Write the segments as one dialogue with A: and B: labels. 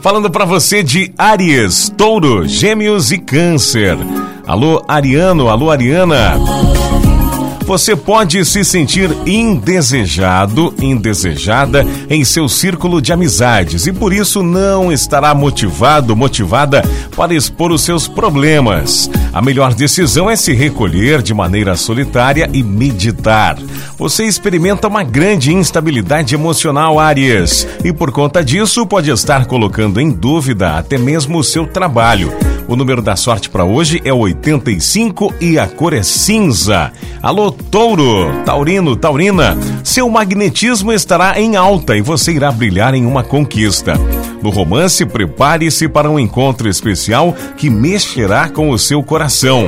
A: Falando para você de Aries, Touro, Gêmeos e Câncer. Alô, Ariano, alô, Ariana. Você pode se sentir indesejado, indesejada em seu círculo de amizades e por isso não estará motivado, motivada para expor os seus problemas. A melhor decisão é se recolher de maneira solitária e meditar. Você experimenta uma grande instabilidade emocional, Aries, e por conta disso pode estar colocando em dúvida até mesmo o seu trabalho. O número da sorte para hoje é 85 e a cor é cinza. Alô, Touro, Taurino, Taurina, seu magnetismo estará em alta e você irá brilhar em uma conquista. No romance, prepare-se para um encontro especial que mexerá com o seu coração.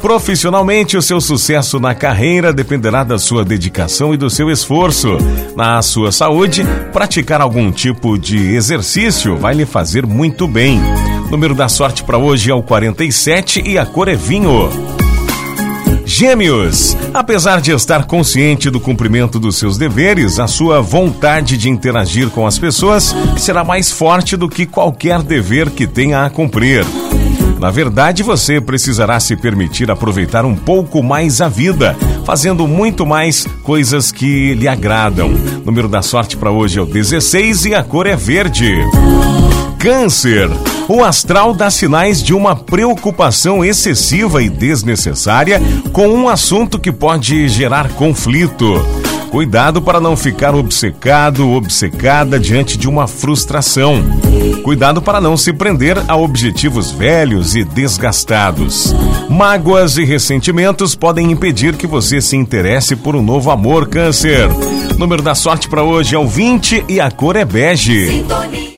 A: Profissionalmente, o seu sucesso na carreira dependerá da sua dedicação e do seu esforço. Na sua saúde, praticar algum tipo de exercício vai lhe fazer muito bem. Número da sorte para hoje é o 47 e a cor é vinho. Gêmeos, apesar de estar consciente do cumprimento dos seus deveres, a sua vontade de interagir com as pessoas será mais forte do que qualquer dever que tenha a cumprir. Na verdade, você precisará se permitir aproveitar um pouco mais a vida, fazendo muito mais coisas que lhe agradam. O número da sorte para hoje é o 16 e a cor é verde. Câncer. O astral dá sinais de uma preocupação excessiva e desnecessária com um assunto que pode gerar conflito. Cuidado para não ficar obcecado, obcecada diante de uma frustração. Cuidado para não se prender a objetivos velhos e desgastados. Mágoas e ressentimentos podem impedir que você se interesse por um novo amor, Câncer. Número da sorte para hoje é o 20 e a cor é bege.